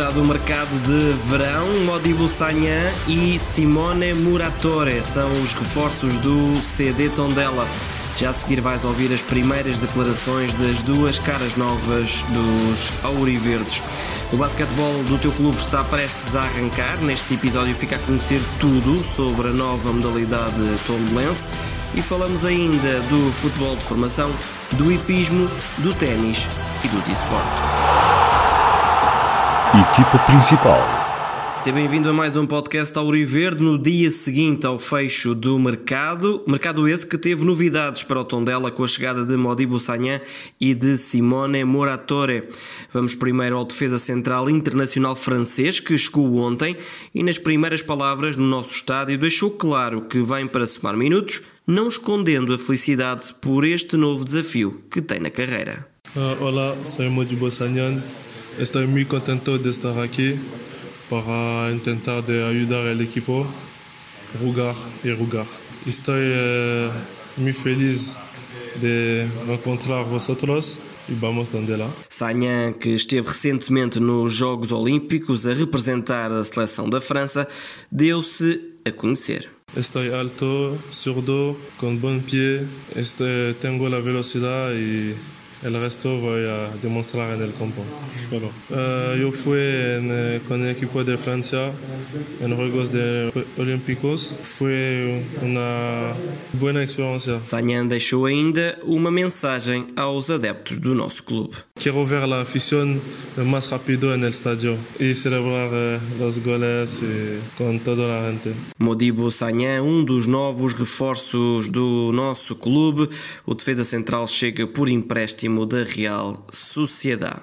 fechado o mercado de verão. Modibo Sagnan e Simone Muratore são os reforços do CD Tondela. Já a seguir vais ouvir as primeiras declarações das duas caras novas dos Auriverdes. O basquetebol do teu clube está prestes a arrancar. Neste episódio fica a conhecer tudo sobre a nova modalidade tondelense e falamos ainda do futebol de formação, do hipismo, do ténis e dos esportes. Equipa principal. Seja bem-vindo a mais um podcast Auriverde no dia seguinte ao fecho do mercado. Mercado esse que teve novidades para o Tondela com a chegada de Modibo Sagnan e de Simone Moratore. Vamos primeiro ao defesa central internacional francês que chegou ontem e nas primeiras palavras no nosso estádio deixou claro que vem para somar minutos, não escondendo a felicidade por este novo desafio que tem na carreira. Uh, olá, sou Modibo Sagnan. Estoy muy contento de estar aquí para intentar de ayudar al equipo jugar y jugar. Estoy eh, muy feliz de encontrar vosotros e vamos lá. Sagnan, que esteve recentemente nos Jogos Olímpicos a representar a seleção da França, deu-se a conhecer. Estou alto, zurdo, com bom pé, tenho a velocidade e El resto voy a demostrar en el campo, espero. Uh, yo fui en, con el equipo de Francia en Juegos de Olímpicos. Foi uma boa experiência. Sanhan deixou ainda uma mensagem aos adeptos do nosso clube. Quero ver a afición mais rápido no estádio e celebrar uh, os goles com toda a gente. Modibo Sanhan, um dos novos reforços do nosso clube. O defesa central chega por empréstimo empréstimo da Real Sociedade.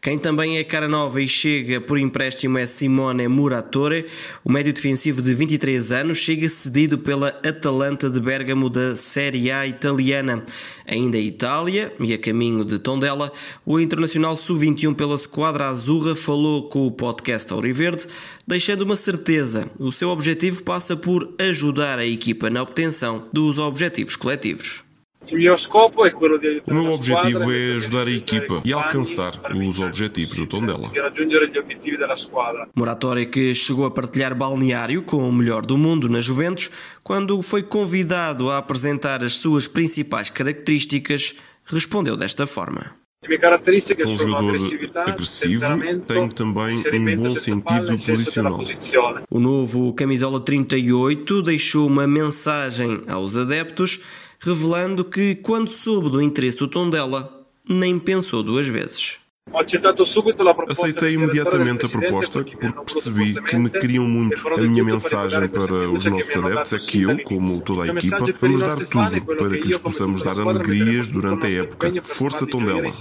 Quem também é cara nova e chega por empréstimo é Simone Muratore. O médio defensivo de 23 anos chega cedido pela Atalanta de Bergamo da Série A italiana. Ainda a Itália, e a caminho de Tondela, o internacional sub-21 pela Squadra Azurra falou com o podcast Auriverde, deixando uma certeza: o seu objetivo passa por ajudar a equipa na obtenção dos objetivos coletivos. O meu objetivo é ajudar a equipa e alcançar os objetivos do Tondela. Moratória que chegou a partilhar balneário com o melhor do mundo na Juventus, quando foi convidado a apresentar as suas principais características, respondeu desta forma. Sou um jogador agressivo, tenho também um bom sentido posicional. O novo camisola 38 deixou uma mensagem aos adeptos revelando que, quando soube do interesse do Tondela, nem pensou duas vezes. Aceitei imediatamente a proposta porque percebi que me queriam muito. A minha mensagem para os nossos adeptos é que eu, como toda a equipa, vamos dar tudo para que lhes possamos dar alegrias durante a época. Força Tondela!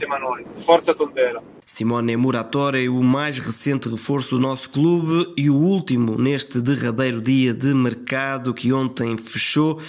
Simone Muratore, o mais recente reforço do nosso clube e o último neste derradeiro dia de mercado que ontem fechou.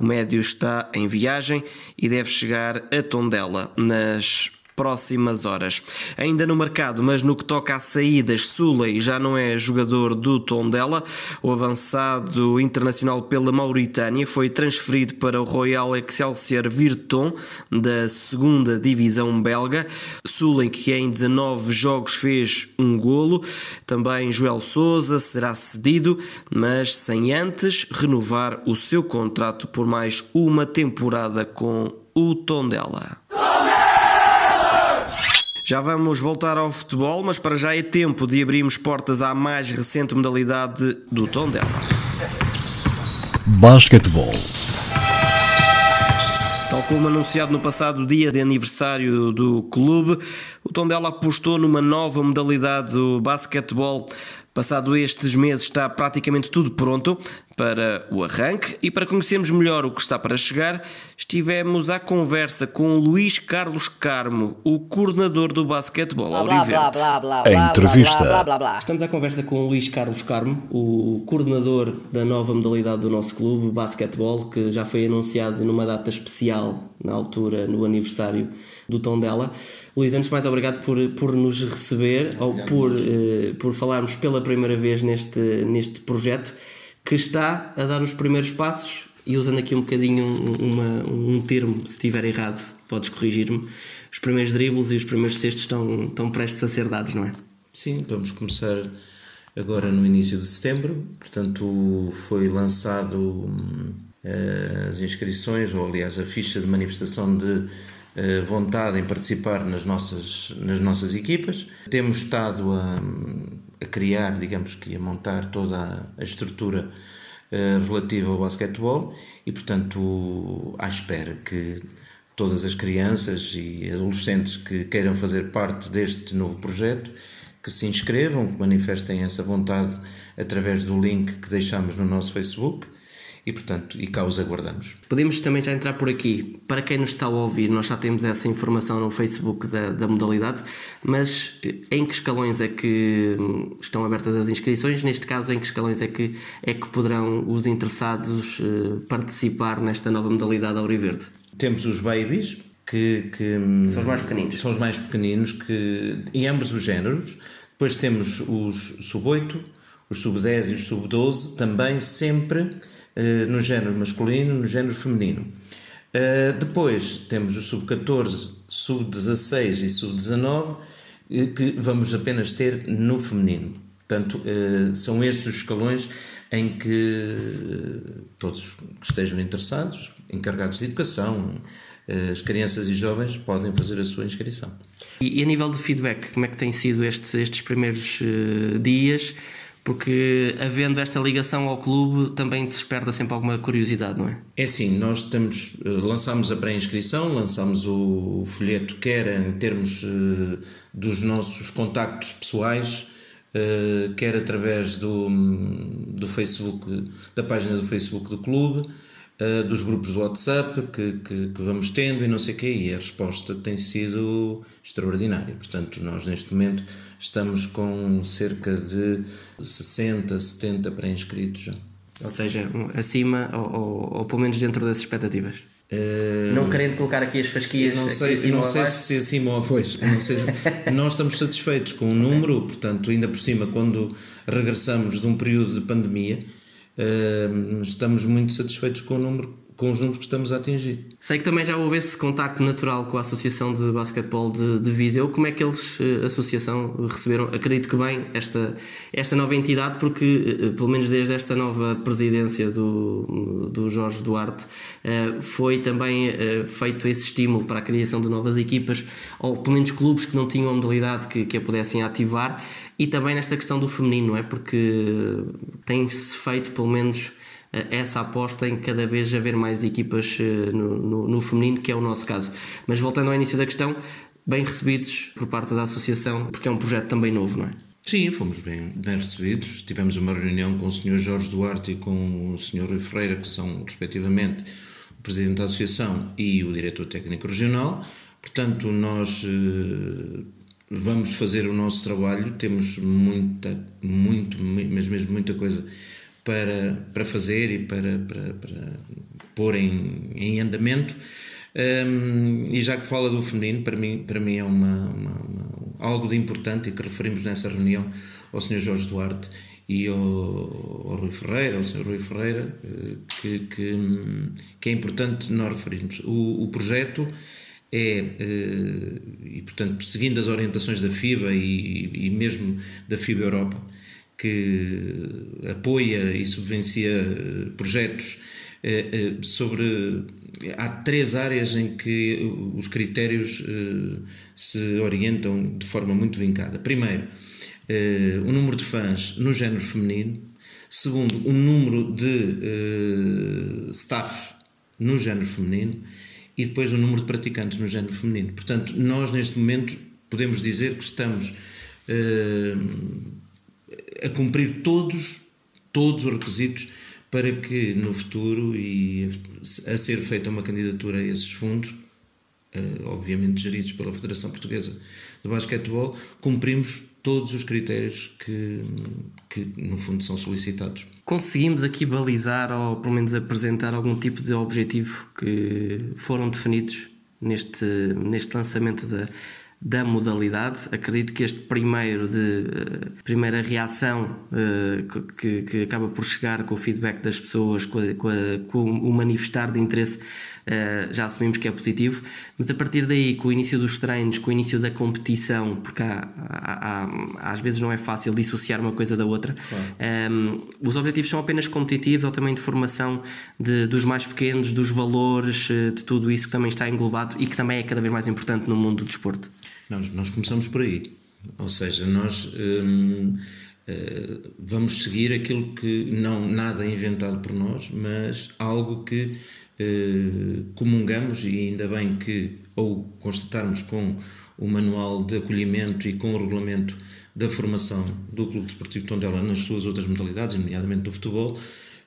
O médio está em viagem e deve chegar a Tondela nas próximas horas. Ainda no mercado, mas no que toca a saídas, Suley já não é jogador do Tondela. O avançado internacional pela Mauritânia foi transferido para o Royal Excelsior Virton da segunda divisão belga. Suley que em 19 jogos fez um golo. Também Joel Souza será cedido, mas sem antes renovar o seu contrato por mais uma temporada com o Tondela. Já vamos voltar ao futebol, mas para já é tempo de abrirmos portas à mais recente modalidade do Tondela. Basquetebol. Tal como anunciado no passado dia de aniversário do clube, o Tondela apostou numa nova modalidade do basquetebol Passado estes meses está praticamente tudo pronto para o arranque e para conhecermos melhor o que está para chegar, estivemos à conversa com Luís Carlos Carmo, o coordenador do basquetebol Auriverde. A entrevista. Estamos à conversa com o Luís Carlos Carmo, o coordenador da nova modalidade do nosso clube, basquetebol, que já foi anunciado numa data especial, na altura, no aniversário do Tondela. Luís, antes de mais, obrigado por, por nos receber, ou por, uh, por falarmos pela primeira vez neste, neste projeto, que está a dar os primeiros passos, e usando aqui um bocadinho uma, um termo, se estiver errado, podes corrigir-me, os primeiros dribles e os primeiros cestos estão, estão prestes a ser dados, não é? Sim, vamos começar agora no início de setembro. Portanto, foi lançado hum, as inscrições, ou aliás, a ficha de manifestação de eh, vontade em participar nas nossas, nas nossas equipas. Temos estado a, a criar, digamos que a montar toda a estrutura uh, relativa ao basquetebol e, portanto, à espera que todas as crianças e adolescentes que queiram fazer parte deste novo projeto que se inscrevam, que manifestem essa vontade através do link que deixamos no nosso Facebook e, portanto, e cá os aguardamos. Podemos também já entrar por aqui. Para quem nos está a ouvir, nós já temos essa informação no Facebook da, da modalidade, mas eh, em que escalões é que hum, estão abertas as inscrições? Neste caso, em que escalões é que, é que poderão os interessados uh, participar nesta nova modalidade Auriverde? Temos os babies, que, que, hum, são os mais pequeninos. São os mais pequeninos, que, em ambos os géneros. Depois temos os sub-8, os sub-10 e os sub-12, também sempre eh, no género masculino, no género feminino. Eh, depois temos o sub-14, sub-16 e sub-19, eh, que vamos apenas ter no feminino. Portanto, são estes os escalões em que todos que estejam interessados, encarregados de educação, as crianças e jovens podem fazer a sua inscrição. E, a nível de feedback, como é que têm sido estes, estes primeiros dias? Porque havendo esta ligação ao clube também desperta sempre alguma curiosidade, não é? É assim, nós estamos, eh, lançámos a pré-inscrição, lançámos o folheto quer em termos uh, dos nossos contactos pessoais, uh, quer através do, do Facebook, da página do Facebook do clube, uh, dos grupos do WhatsApp que, que, que, vamos tendo e não sei o quê, e a resposta tem sido extraordinária. Portanto, nós neste momento estamos com cerca de 60, 70 pré-inscritos já. Ou seja, acima ou, ou, ou, pelo menos dentro das expectativas. Uh, não querendo colocar aqui as fasquias. Não sei, não sei se acima ou pois. Não sei se, nós estamos satisfeitos com o número, portanto, ainda por cima, quando regressamos de um período de pandemia, estamos muito satisfeitos com o número com os números que estamos a atingir. Sei que também já houve esse contacto natural com a Associação de Basquetebol de, de Viseu. Como é que eles, a eh, associação, receberam, acredito que bem, esta, esta nova entidade, porque, eh, pelo menos desde esta nova presidência do, do Jorge Duarte, eh, foi também feito esse estímulo para a criação de novas equipas, ou pelo menos clubes que não tinham a modalidade que, que a pudessem ativar, e também nesta questão do feminino, não é? Porque tem-se feito, pelo menos essa aposta em cada vez haver mais equipas eh, no, no, no, feminino, que é o nosso caso. Mas voltando ao início da questão, bem recebidos por parte da associação, porque é um projeto também novo, não é? Sim, fomos bem, bem recebidos. Tivemos uma reunião com o Sr. Jorge Duarte e com o Sr. Rui Ferreira, que são, respectivamente, o Presidente da Associação e o Diretor Técnico Regional. Portanto, nós eh, vamos fazer o nosso trabalho. Temos muita, muito, mas mesmo muita coisa para, para fazer e para, para, para pôr em, em andamento. Um, e já que fala do feminino, para mim, para mim é uma, uma, uma, algo de importante e que referimos nessa reunião ao Sr. Jorge Duarte e ao, ao Rui Ferreira, ao Sr. Rui Ferreira, eh, que, que, que, é importante nós referirmos. O, o projeto é, eh, e portanto, seguindo as orientações da FIBA e, e mesmo da FIBA Europa, que apoia e subvencia eh, projetos eh, sobre. Há três áreas em que os critérios se orientam de forma muito vincada. Primeiro, o número de fãs no género feminino. Segundo, o número de staff no género feminino. E depois o número de praticantes no género feminino. Portanto, nós neste momento podemos dizer que estamos a cumprir todos, todos os requisitos para que no futuro e a ser feita uma candidatura a esses fundos, eh, obviamente geridos pela Federação Portuguesa de Basquetebol, cumprimos todos os critérios que, que no fundo são solicitados. Conseguimos aqui balizar ou pelo menos apresentar algum tipo de objetivo que foram definidos neste, neste lançamento da, da modalidade. Acredito que este primeiro de uh, primeira reação uh, que, que, acaba por chegar com o feedback das pessoas, com, a, com, a, com o manifestar de interesse, uh, já assumimos que é positivo. Mas a partir daí, com o início dos treinos, com o início da competição, porque há, há, há, às vezes não é fácil dissociar uma coisa da outra, claro. um, os objetivos são apenas competitivos ou também de formação de, dos mais pequenos, dos valores, de tudo isso que também está englobado e que também é cada vez mais importante no mundo do desporto. Nós, nós começamos por aí. Ou seja, nós hum, uh, vamos seguir aquilo que não nada é inventado por nós, mas algo que uh, comungamos e ainda bem que ou constatarmos com o manual de acolhimento e com o regulamento da formação do Clube Desportivo Tondela nas suas outras modalidades, nomeadamente do futebol,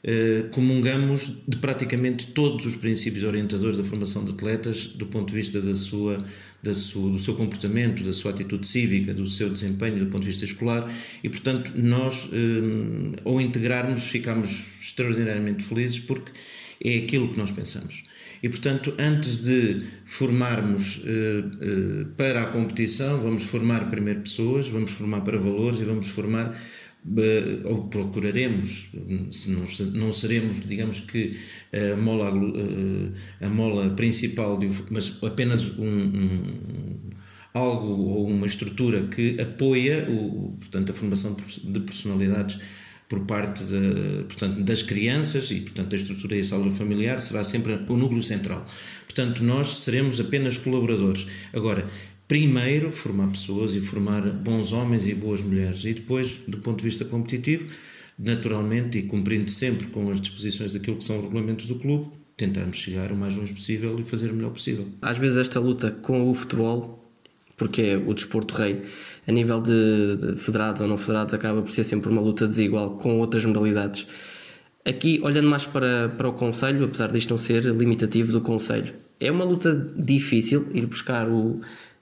eh, comungamos de praticamente todos os princípios orientadores da formação de atletas do ponto de vista da sua, da sua, do seu comportamento, da sua atitude cívica, do seu desempenho do ponto de vista escolar e, portanto, nós, eh, ao integrarmos, ficamos extraordinariamente felizes porque é aquilo que nós pensamos. E, portanto, antes de formarmos eh, para a competição, vamos formar primeiro pessoas, vamos formar para valores e vamos formar ou procuraremos, se não, não seremos, digamos que a mola, a mola principal, mas apenas um, um algo ou uma estrutura que apoia o, portanto, a formação de personalidades por parte de, portanto, das crianças e portanto a estrutura e a saúde familiar será sempre o núcleo central. Portanto, nós seremos apenas colaboradores. Agora, primeiro formar pessoas e formar bons homens e boas mulheres e depois, do ponto de vista competitivo, naturalmente e cumprindo sempre com as disposições daquilo que são os regulamentos do clube, tentarmos chegar o mais longe possível e fazer o melhor possível. Às vezes esta luta com o futebol, porque é o desporto rei, a nível de, de federados ou não federados, acaba por ser sempre uma luta desigual com outras modalidades. Aqui, olhando mais para, para o Conselho, apesar disto não ser limitativo do Conselho, é uma luta difícil ir buscar o,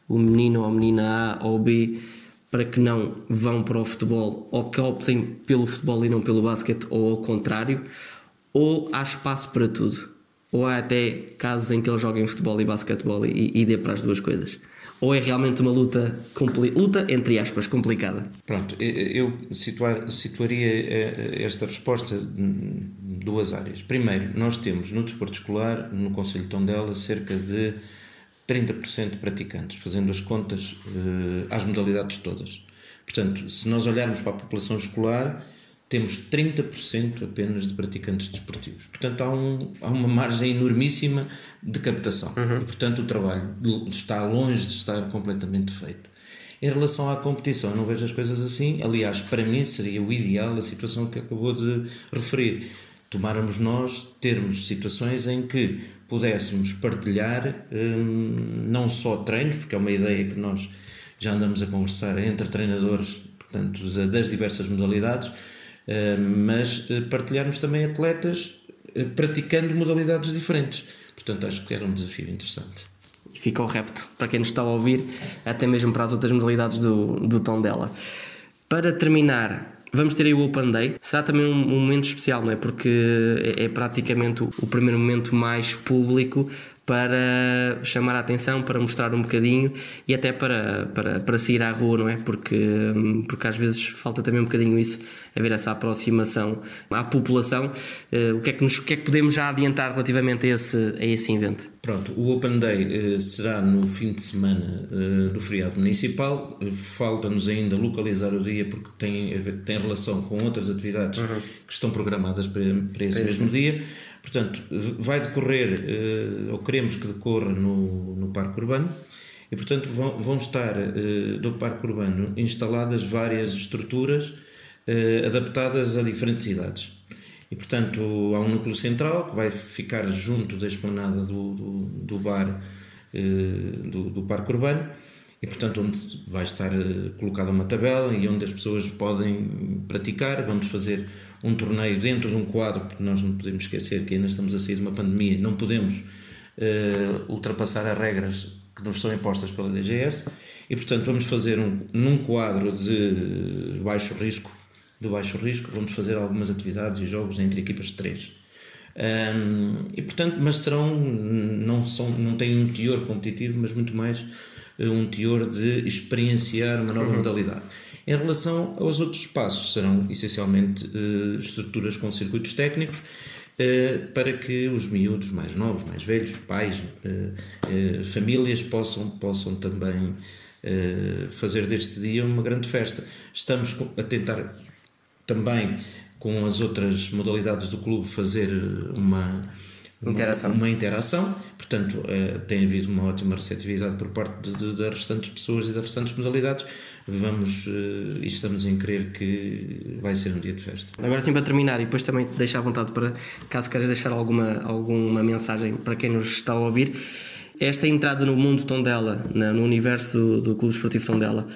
o menino ou a menina A ou B para que não vão para o futebol ou que optem pelo futebol e não pelo basquete ou ao contrário, ou há espaço para tudo, ou há até casos em que eles joguem futebol e basquetebol e, e dê para as duas coisas. Ou é realmente uma luta, luta entre aspas, complicada? Pronto, eu situar, situaria eh, esta resposta em duas áreas. Primeiro, nós temos no desporto escolar, no Conselho de Tondela, cerca de 30% de praticantes, fazendo as contas uh, às modalidades todas. Portanto, se nós olharmos para a população escolar, temos 30% apenas de praticantes desportivos. Portanto, há, um, há uma margem enormíssima de captação. Uhum. E, portanto, o trabalho está longe de estar completamente feito. Em relação à competição, eu não vejo as coisas assim. Aliás, para mim seria o ideal a situação que acabou de referir. Tomáramos nós termos situações em que pudéssemos partilhar hum, não só treinos, porque é uma ideia que nós já andamos a conversar entre treinadores portanto, das diversas modalidades, hum, mas eh, partilharmos também atletas eh, praticando modalidades diferentes. Portanto, acho que era um desafio interessante. Fica o repto para quem nos está a ouvir, até mesmo para as outras modalidades do, do tom dela. Para terminar, Vamos ter aí o Open Day. Será também um, momento especial, não é? Porque é, é praticamente o, o primeiro momento mais público para chamar a atenção, para mostrar um bocadinho e até para, para, para sair à rua, não é? Porque, porque às vezes falta também um bocadinho isso, haver essa aproximação à população. Uh, o, que é que nos, o que é que podemos já adiantar relativamente a esse, a esse evento? Pronto, o Open Day uh, será no fim de semana uh, do feriado municipal. Falta-nos ainda localizar o dia porque tem, tem relação com outras atividades uhum. que estão programadas para, para esse mesmo dia. Portanto, vai decorrer, uh, ou queremos que decorra no, no Parque Urbano, e portanto vão, vão estar uh, no Parque Urbano instaladas várias estruturas uh, adaptadas a diferentes idades. E portanto há um núcleo central que vai ficar junto da esplanada do, do, do bar do, do Parque Urbano e portanto onde vai estar colocada uma tabela e onde as pessoas podem praticar. Vamos fazer um torneio dentro de um quadro, porque nós não podemos esquecer que ainda estamos a sair de uma pandemia, não podemos uh, ultrapassar as regras que nos são impostas pela DGS e portanto vamos fazer um, num quadro de baixo risco, de baixo risco, vamos fazer algumas atividades e jogos entre equipas de três. Um, e portanto, mas serão, não, são, não têm um teor competitivo, mas muito mais um teor de experienciar uma nova uhum. modalidade. Em relação aos outros espaços, serão essencialmente uh, estruturas com circuitos técnicos uh, para que os miúdos mais novos, mais velhos, pais, uh, famílias possam, possam também fazer deste dia uma grande festa. Estamos a tentar também com as outras modalidades do clube fazer uma interação. Uma, uma interação, portanto, uh, tem havido uma ótima receptividade por parte das restantes pessoas e das restantes modalidades. Vamos uh, e estamos em crer que vai ser um dia de festa. Agora sim, para terminar, e depois também deixar à vontade para, caso queiras deixar alguma, alguma mensagem para quem nos está a ouvir, esta entrada no mundo Tondela, no universo do, do Clube Esportivo Tondela,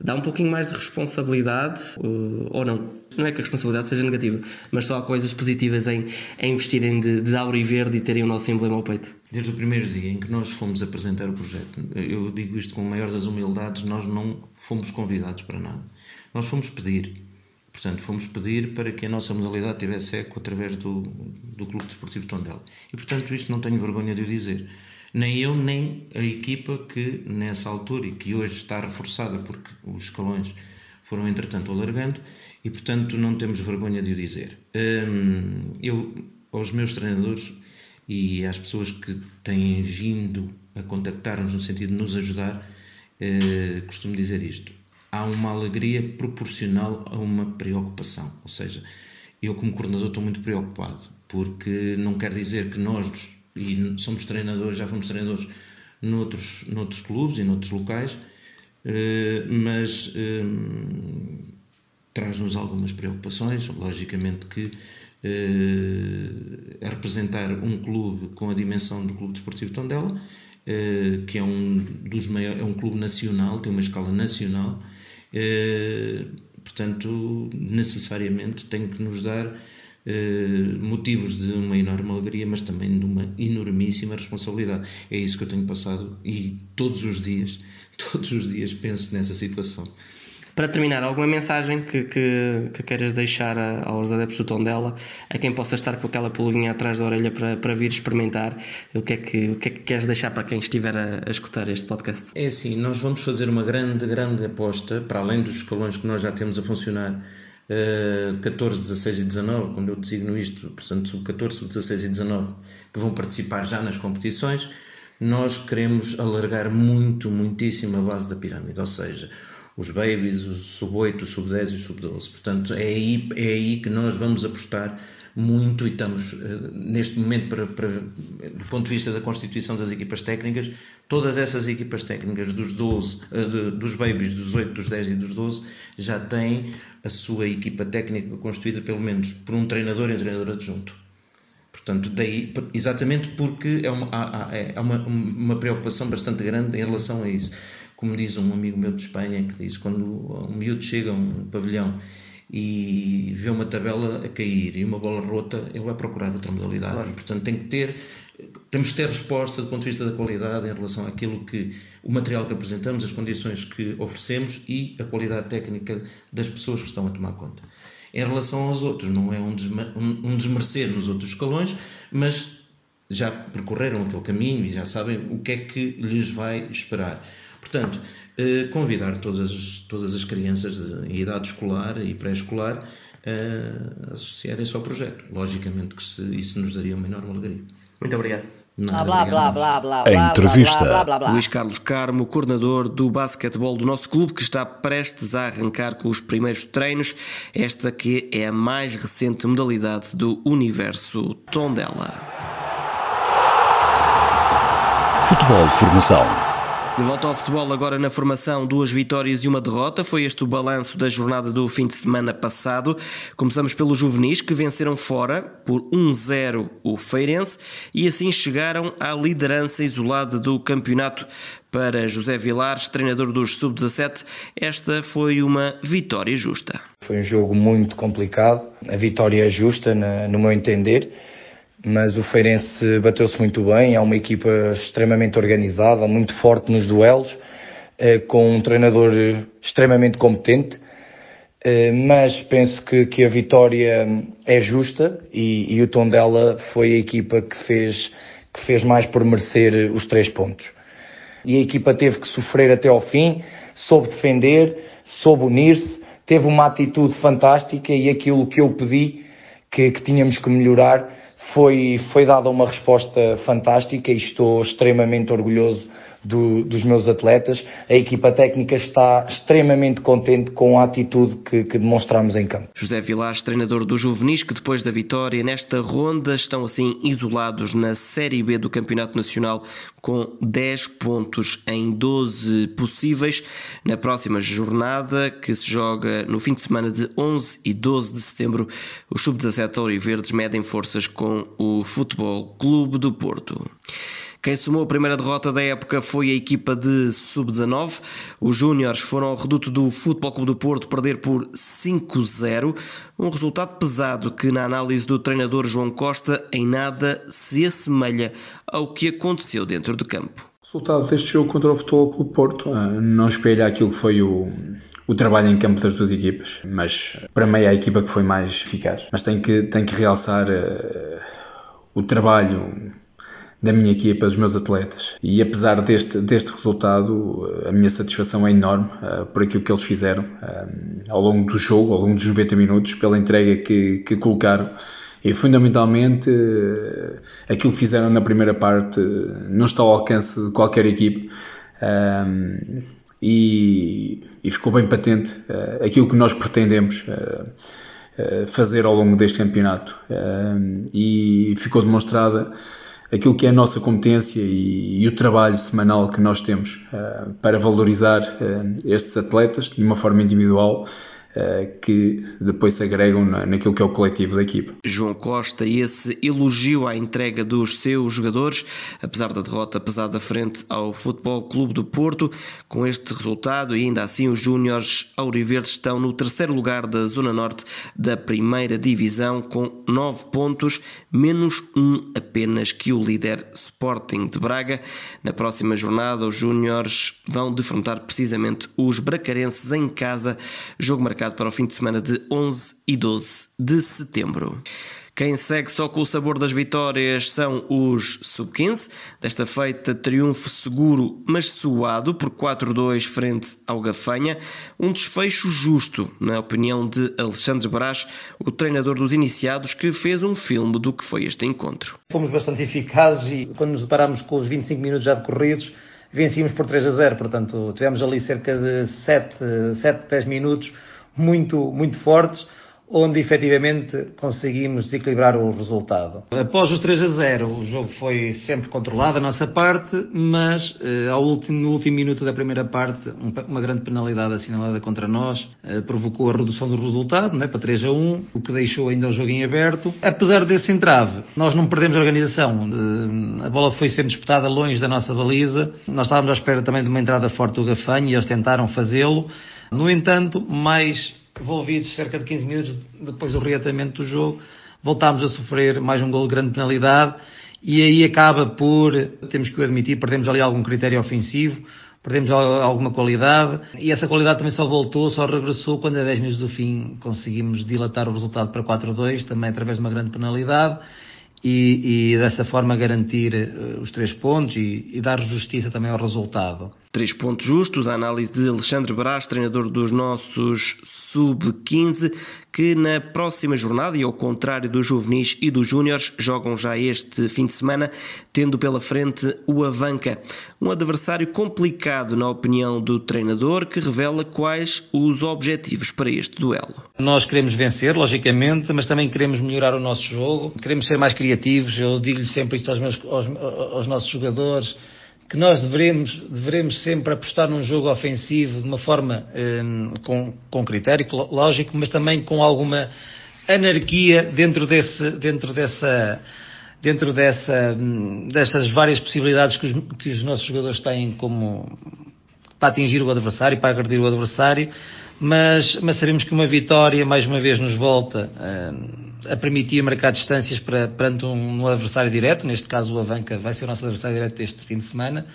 dá um pouquinho mais de responsabilidade uh, ou não? Não é que a responsabilidade seja negativa, mas só há coisas positivas em, em investirem de, de auro e verde e terem o nosso emblema ao peito. Desde o primeiro dia em que nós fomos apresentar o projeto, eu digo isto com a maior das humildades, nós não fomos convidados para nada. Nós fomos pedir. Portanto, fomos pedir para que a nossa modalidade tivesse eco através do, do Clube Desportivo Tondela. E, portanto, isto não tenho vergonha de o dizer nem eu nem a equipa que nessa altura e que hoje está reforçada porque os escalões foram entretanto alargando e portanto não temos vergonha de o dizer. Hum, eu aos meus treinadores e às pessoas que têm vindo a contactar-nos no sentido de nos ajudar, eh, costumo dizer isto. Há uma alegria proporcional a uma preocupação. Ou seja, eu, como coordenador, estou muito preocupado, porque não quer dizer que nós e somos treinadores, já fomos treinadores noutros, noutros clubes e noutros locais, eh, mas eh, traz-nos algumas preocupações, logicamente que é representar um clube com a dimensão do Clube Desportivo Tondela, que é um dos maiores, é um clube nacional, tem uma escala nacional, portanto, necessariamente tem que nos dar motivos de uma enorme alegria, mas também de uma enormíssima responsabilidade. É isso que eu tenho passado e todos os dias, todos os dias penso nessa situação. Para terminar, alguma mensagem que, que, que queiras deixar aos adeptos do Tondela, a quem possa estar com aquela pulguinha atrás da orelha para, para vir experimentar, o que, é que, o que é que queres deixar para quem estiver a, a escutar este podcast? É assim, nós vamos fazer uma grande, grande aposta, para além dos escalões que nós já temos a funcionar, 14, eh, 16 e 19, quando eu designo isto, portanto, sub-14, sub-16 e 19, que vão participar já nas competições, nós queremos alargar muito, muitíssimo a base da pirâmide, ou seja, os babies, o sub-8, o sub-10 e o sub-12. Portanto, é aí, é aí que nós vamos apostar muito e estamos eh, neste momento, para, para, do ponto de vista da constituição das equipas técnicas, todas essas equipas técnicas dos 12, eh, dos babies, dos 8, dos 10 e dos 12, já têm a sua equipa técnica constituída pelo menos por um treinador e um treinador adjunto. Portanto, daí, exatamente porque é uma, há, é uma, uma preocupação bastante grande em relação a isso. Como diz um amigo meu de Espanha, que diz quando um miúdo chega a um pavilhão e vê uma tabela a cair e uma bola rota, ele vai procurar outra modalidade. Claro. E, portanto, tem que ter, temos que ter resposta do ponto de vista da qualidade em relação àquilo que, o material que apresentamos, as condições que oferecemos e a qualidade técnica das pessoas que estão a tomar conta. Em relação aos outros, não é um, um desmerecer nos outros escalões, mas já percorreram aquele caminho e já sabem o que é que lhes vai esperar. Portanto, convidar todas, todas as crianças de, em idade escolar e pré-escolar a associarem-se ao projeto. Logicamente que se, isso nos daria uma enorme alegria. Muito obrigado. Blá, blá, blá, blá, blá, blá, entrevista. Blá, blá, blá, Luís Carlos Carmo, coordenador do basquetebol do nosso clube, que está prestes a arrancar com os primeiros treinos, esta que é a mais recente modalidade do universo Tondela. Futebol Formação. De volta ao futebol, agora na formação, duas vitórias e uma derrota. Foi este o balanço da jornada do fim de semana passado. Começamos pelos juvenis, que venceram fora por 1-0 o Feirense e assim chegaram à liderança isolada do campeonato. Para José Vilares, treinador dos Sub-17, esta foi uma vitória justa. Foi um jogo muito complicado, a vitória é justa, no meu entender mas o Feirense bateu-se muito bem, é uma equipa extremamente organizada, muito forte nos duelos, eh, com um treinador extremamente competente, eh, mas penso que, que a vitória é justa e, e o tom dela foi a equipa que fez, que fez mais por merecer os três pontos. e a equipa teve que sofrer até ao fim, soube defender, soube unir-se, teve uma atitude fantástica e aquilo que eu pedi que, que tínhamos que melhorar foi, foi dada uma resposta fantástica e estou extremamente orgulhoso do, dos meus atletas. A equipa técnica está extremamente contente com a atitude que, que demonstramos em campo. José Vilas, treinador do Juvenis, que depois da vitória nesta ronda estão assim isolados na Série B do Campeonato Nacional com 10 pontos em 12 possíveis. Na próxima jornada, que se joga no fim de semana de 11 e 12 de setembro, os Sub-17 Auriverdes medem forças com o Futebol Clube do Porto. Quem somou a primeira derrota da época foi a equipa de sub-19. Os Júniores foram ao reduto do Futebol Clube do Porto perder por 5-0, um resultado pesado que, na análise do treinador João Costa, em nada se assemelha ao que aconteceu dentro de campo. O resultado deste jogo contra o Futebol Clube Porto ah, não espelha aquilo que foi o, o trabalho em campo das duas equipas, mas para mim é a equipa que foi mais eficaz. Mas tem que, tem que realçar uh, o trabalho da minha equipa, dos meus atletas. E apesar deste, deste resultado, a minha satisfação é enorme uh, por aquilo que eles fizeram uh, ao longo do jogo, ao longo dos 90 minutos, pela entrega que, que colocaram. E fundamentalmente uh, aquilo que fizeram na primeira parte não está ao alcance de qualquer equipe. E, e, ficou bem patente aquilo que nós pretendemos fazer ao longo deste campeonato. e ficou demonstrada aquilo que é a nossa competência e, e o trabalho semanal que nós temos uh, para valorizar uh, estes atletas de uma forma individual que depois se agregam naquilo que é o coletivo da equipa. João Costa, e esse elogio à entrega dos seus jogadores, apesar da derrota pesada frente ao Futebol Clube do Porto, com este resultado e ainda assim os Júniores Auriverdes estão no terceiro lugar da Zona Norte da Primeira Divisão com 9 pontos, menos um apenas que o líder Sporting de Braga. Na próxima jornada os Júniores vão defrontar precisamente os Bracarenses em casa, jogo marcado marcado para o fim de semana de 11 e 12 de setembro. Quem segue só com o sabor das vitórias são os Sub-15. Desta feita, triunfo seguro, mas suado, por 4-2 frente ao Gafanha. Um desfecho justo, na opinião de Alexandre Brás, o treinador dos iniciados, que fez um filme do que foi este encontro. Fomos bastante eficazes e quando nos deparamos com os 25 minutos já decorridos, vencíamos por 3 a 0. Portanto, tivemos ali cerca de 7, 7 10 minutos muito, muito fortes, onde efetivamente conseguimos desequilibrar o resultado. Após os 3 a 0, o jogo foi sempre controlado da nossa parte, mas eh, ao último, no último minuto da primeira parte, uma grande penalidade assinalada contra nós eh, provocou a redução do resultado né, para 3 a 1, o que deixou ainda o jogo em aberto. Apesar desse entrave, nós não perdemos a organização. A bola foi sempre disputada longe da nossa baliza. Nós estávamos à espera também de uma entrada forte do Gafanho e eles tentaram fazê-lo. No entanto, mais envolvidos cerca de 15 minutos depois do reatamento do jogo, voltámos a sofrer mais um gol de grande penalidade e aí acaba por, temos que o admitir, perdemos ali algum critério ofensivo, perdemos alguma qualidade e essa qualidade também só voltou, só regressou quando a 10 minutos do fim conseguimos dilatar o resultado para 4-2, também através de uma grande penalidade e, e dessa forma garantir uh, os três pontos e, e, dar justiça também ao resultado. Três pontos justos, a análise de Alexandre Brás, treinador dos nossos sub-15, que na próxima jornada, e ao contrário dos juvenis e dos júniores, jogam já este fim de semana, tendo pela frente o Avanca. Um adversário complicado, na opinião do treinador, que revela quais os objetivos para este duelo. Nós queremos vencer, logicamente, mas também queremos melhorar o nosso jogo, queremos ser mais criativos. Eu digo-lhe sempre isto aos, meus, aos, aos nossos jogadores que nós devemos, devemos sempre apostar num jogo ofensivo de uma forma um, com, com critério, lógico, mas também com alguma anarquia dentro, desse, dentro dessa dentro dessa, hum, dessas várias possibilidades que os, que os nossos jogadores têm como para atingir o adversário, para agredir o adversário, mas, mas sabemos que uma vitória mais uma vez nos volta uh, a permitir marcar distâncias para, perante um, um, adversário direto, neste caso o Avanca vai ser o nosso adversário direto este fim de semana,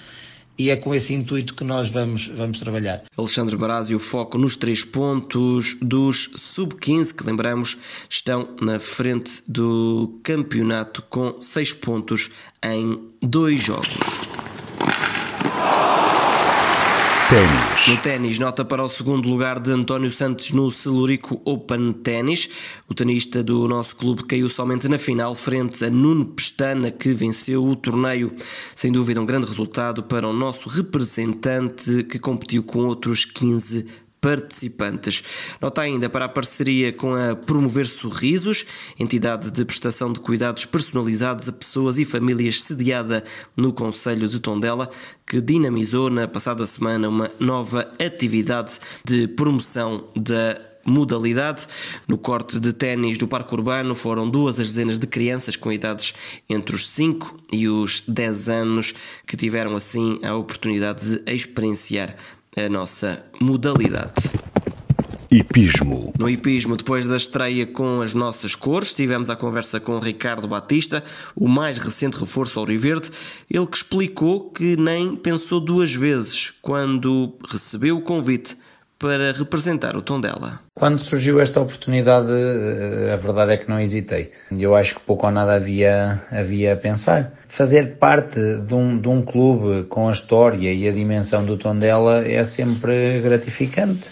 e é com esse intuito que nós vamos, vamos trabalhar. Alexandre Barasi, o foco nos três pontos dos sub-15, que lembramos estão na frente do campeonato com seis pontos em dois jogos. Ténis. No ténis, nota para o segundo lugar de António Santos no Celurico Open Ténis. O tenista do nosso clube caiu somente na final, frente a Nuno Pestana, que venceu o torneio. Sem dúvida, um grande resultado para o nosso representante, que competiu com outros 15 participantes. Nota ainda para a parceria com a Promover Sorrisos, entidade de prestação de cuidados personalizados a pessoas e famílias sediada no Conselho de Tondela, que dinamizou na passada semana uma nova atividade de promoção da modalidade. No corte de ténis do Parque Urbano foram duas as dezenas de crianças com idades entre os 5 e os 10 anos que tiveram assim a oportunidade de experienciar a nossa modalidade. Hipismo. No hipismo, depois da estreia com as nossas cores, tivemos a conversa com Ricardo Batista, o mais recente reforço ao Rio Verde, ele que explicou que nem pensou duas vezes quando recebeu o convite para representar o Tondela. Quando surgiu esta oportunidade, eh, a verdade é que não hesitei. Eu acho que pouco ou nada havia, havia a pensar. Fazer parte de um, de um clube com a história e a dimensão do Tondela é sempre gratificante.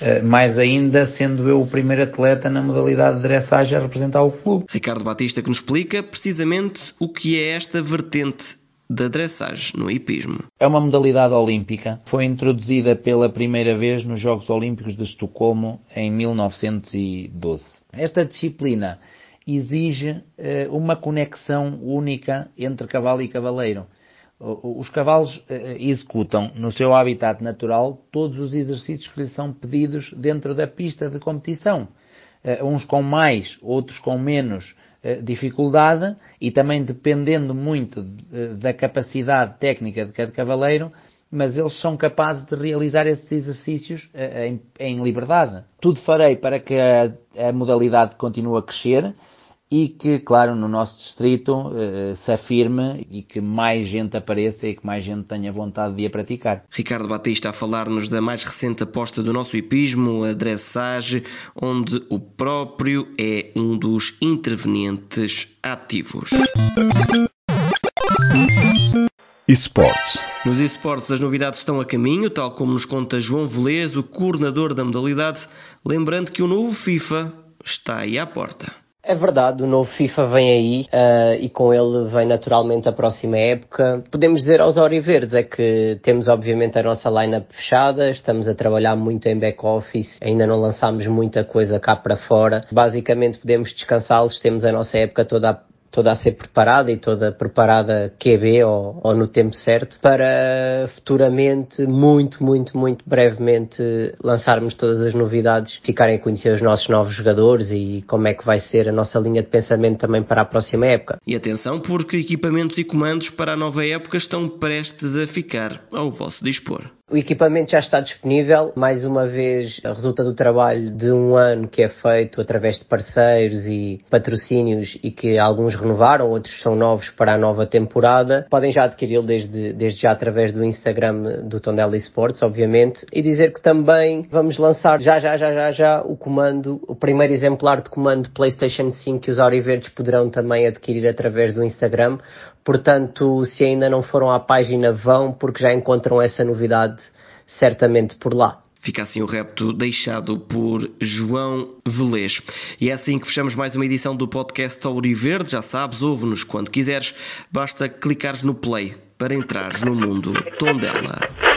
Eh, mais ainda sendo eu o primeiro atleta na modalidade de dressage a representar o clube. Ricardo Batista que nos explica precisamente o que é esta vertente da dressage no hipismo. É uma modalidade olímpica. Foi introduzida pela primeira vez nos Jogos Olímpicos de Estocolmo em 1912. Esta disciplina exige uh, uma conexão única entre cavalo e cavaleiro. Os cavalos uh, executam no seu habitat natural todos os exercícios que lhes são pedidos dentro da pista de competição. Uh, uns com mais, outros com menos eh, dificuldade e também dependendo muito da capacidade técnica de cada cavaleiro, mas eles são capazes de realizar esses exercícios eh, em, em liberdade. Tudo farei para que a, a modalidade continue a crescer e que, claro, no nosso distrito uh, se afirme e que mais gente apareça e que mais gente tenha vontade de a praticar. Ricardo Batista a falar-nos da mais recente aposta do nosso hipismo, a dressage, onde o próprio é um dos intervenientes ativos. Esportes. Nos esportes as novidades estão a caminho, tal como nos conta João Velez, o coordenador da modalidade, lembrando que o novo FIFA está aí à porta. É verdade, o novo FIFA vem aí uh, e com ele vem naturalmente a próxima época. Podemos dizer aos Auriverdes é que temos obviamente a nossa lineup fechada, estamos a trabalhar muito em back-office, ainda não lançámos muita coisa cá para fora. Basicamente podemos descansá-los, temos a nossa época toda toda a ser preparada e toda preparada QB ou, ou, no tempo certo para futuramente, muito, muito, muito brevemente lançarmos todas as novidades, ficarem a conhecer os nossos novos jogadores e como é que vai ser a nossa linha de pensamento também para a próxima época. E atenção porque equipamentos e comandos para a nova época estão prestes a ficar ao vosso dispor. O equipamento já está disponível, mais uma vez resulta do trabalho de um ano que é feito através de parceiros e patrocínios e que alguns renovaram, outros são novos para a nova temporada. Podem já adquiri-lo desde, desde já através do Instagram do Tondela Esportes, obviamente, e dizer que também vamos lançar já, já, já, já, já o comando, o primeiro exemplar de comando PlayStation 5 que os Auriverdes poderão também adquirir através do Instagram. Portanto, se ainda não foram à página, vão, porque já encontram essa novidade certamente por lá. Fica assim o repto deixado por João Velez. E é assim que fechamos mais uma edição do podcast Verde. Já sabes, ouve-nos quando quiseres. Basta clicares no play para entrares no mundo Tondela.